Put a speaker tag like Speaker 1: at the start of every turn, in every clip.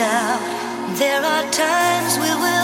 Speaker 1: doubt. There are times we will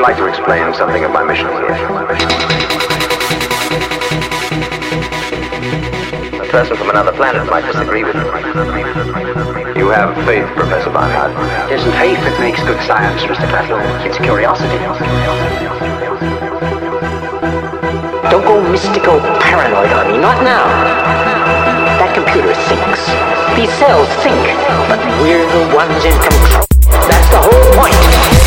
Speaker 2: would like to explain something of my mission here. A person from another planet might disagree with me. You have faith, Professor Barnard.
Speaker 3: It isn't faith that makes good science, Mr. Tatlow. It's curiosity.
Speaker 4: Don't go mystical paranoid on me, not now. That computer thinks. These cells think, but we're the ones in control. That's the whole point.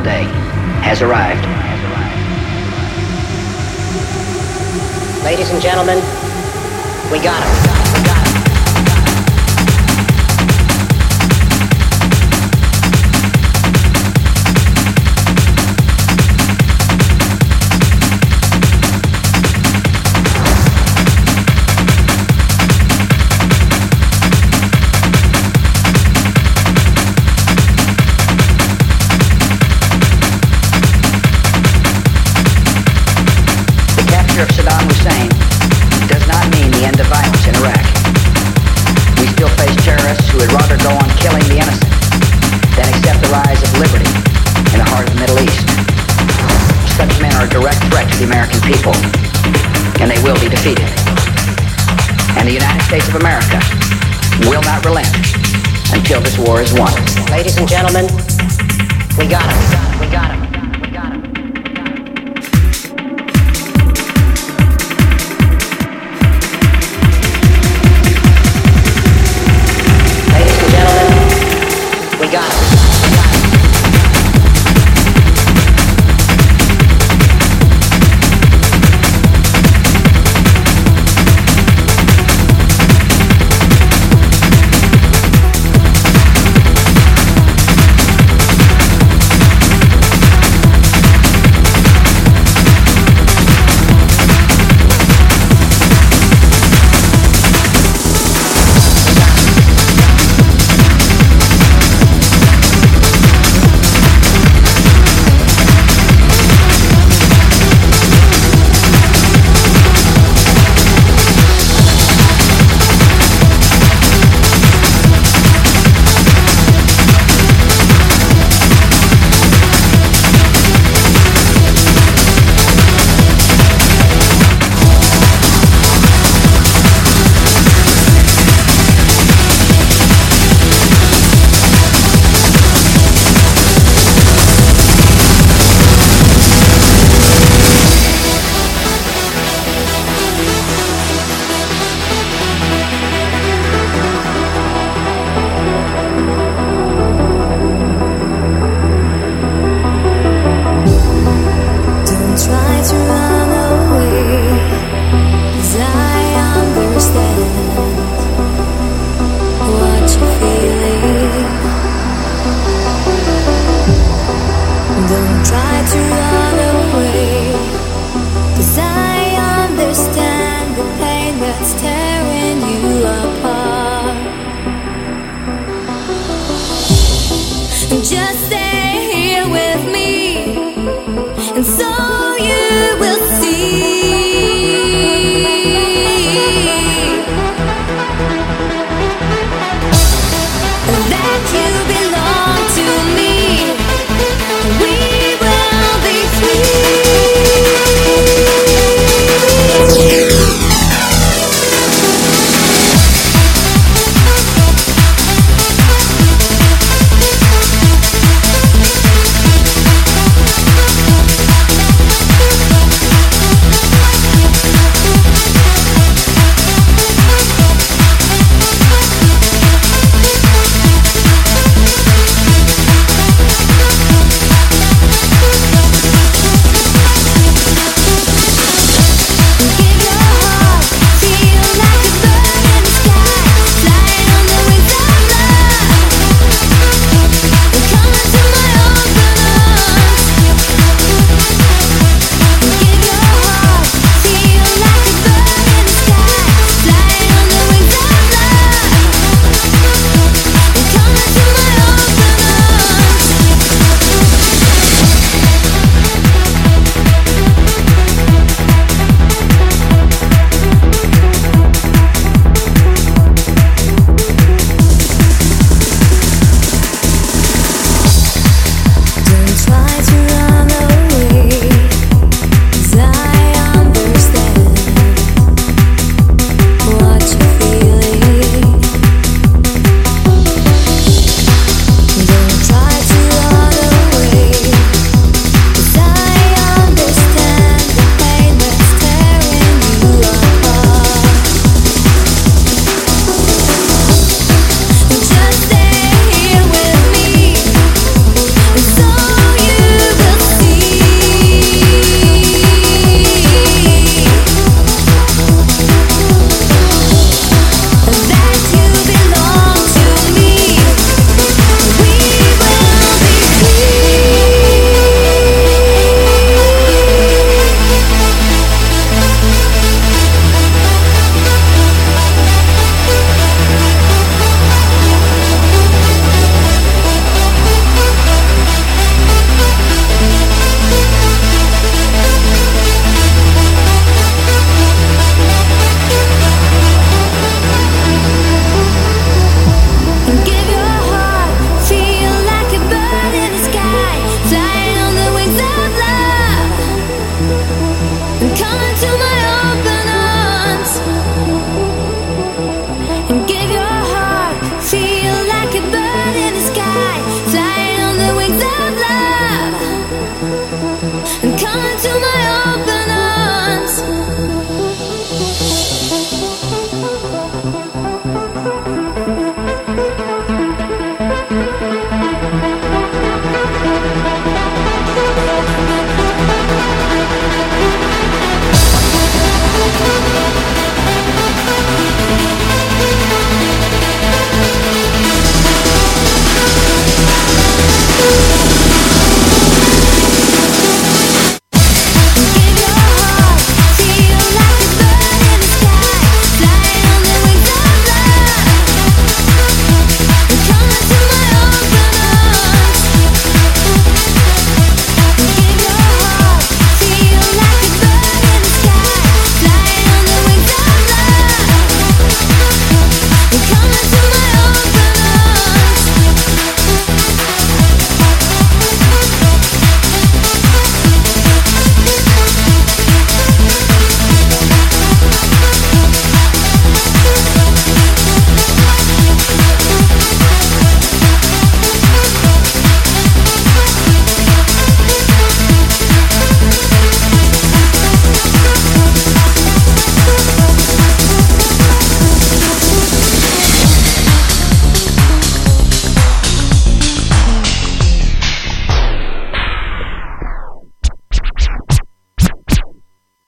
Speaker 5: Day
Speaker 6: has arrived.
Speaker 7: Ladies and gentlemen. We got him.
Speaker 6: The American people, and they will be defeated. And the United States of America will not relent until this war is won.
Speaker 7: Ladies and gentlemen, we got him. We got him.